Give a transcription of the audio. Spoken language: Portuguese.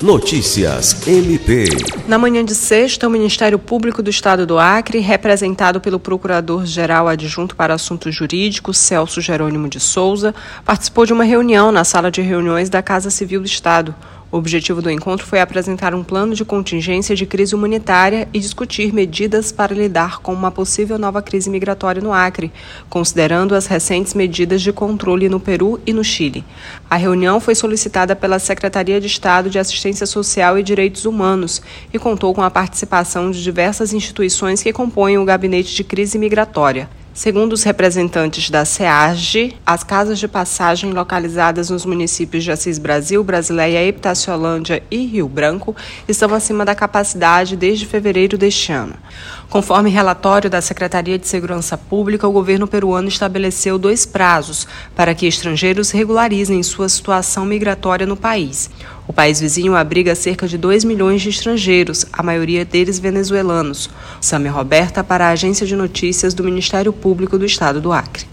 Notícias MP. Na manhã de sexta, o Ministério Público do Estado do Acre, representado pelo Procurador-Geral Adjunto para Assuntos Jurídicos, Celso Jerônimo de Souza, participou de uma reunião na sala de reuniões da Casa Civil do Estado. O objetivo do encontro foi apresentar um plano de contingência de crise humanitária e discutir medidas para lidar com uma possível nova crise migratória no Acre, considerando as recentes medidas de controle no Peru e no Chile. A reunião foi solicitada pela Secretaria de Estado de Assistência Social e Direitos Humanos e contou com a participação de diversas instituições que compõem o Gabinete de Crise Migratória. Segundo os representantes da SEARG, as casas de passagem localizadas nos municípios de Assis Brasil, Brasileia, Epitaciolândia e Rio Branco estão acima da capacidade desde fevereiro deste ano. Conforme relatório da Secretaria de Segurança Pública, o governo peruano estabeleceu dois prazos para que estrangeiros regularizem sua situação migratória no país. O país vizinho abriga cerca de 2 milhões de estrangeiros, a maioria deles venezuelanos. Samia Roberta para a Agência de Notícias do Ministério Público do Estado do Acre.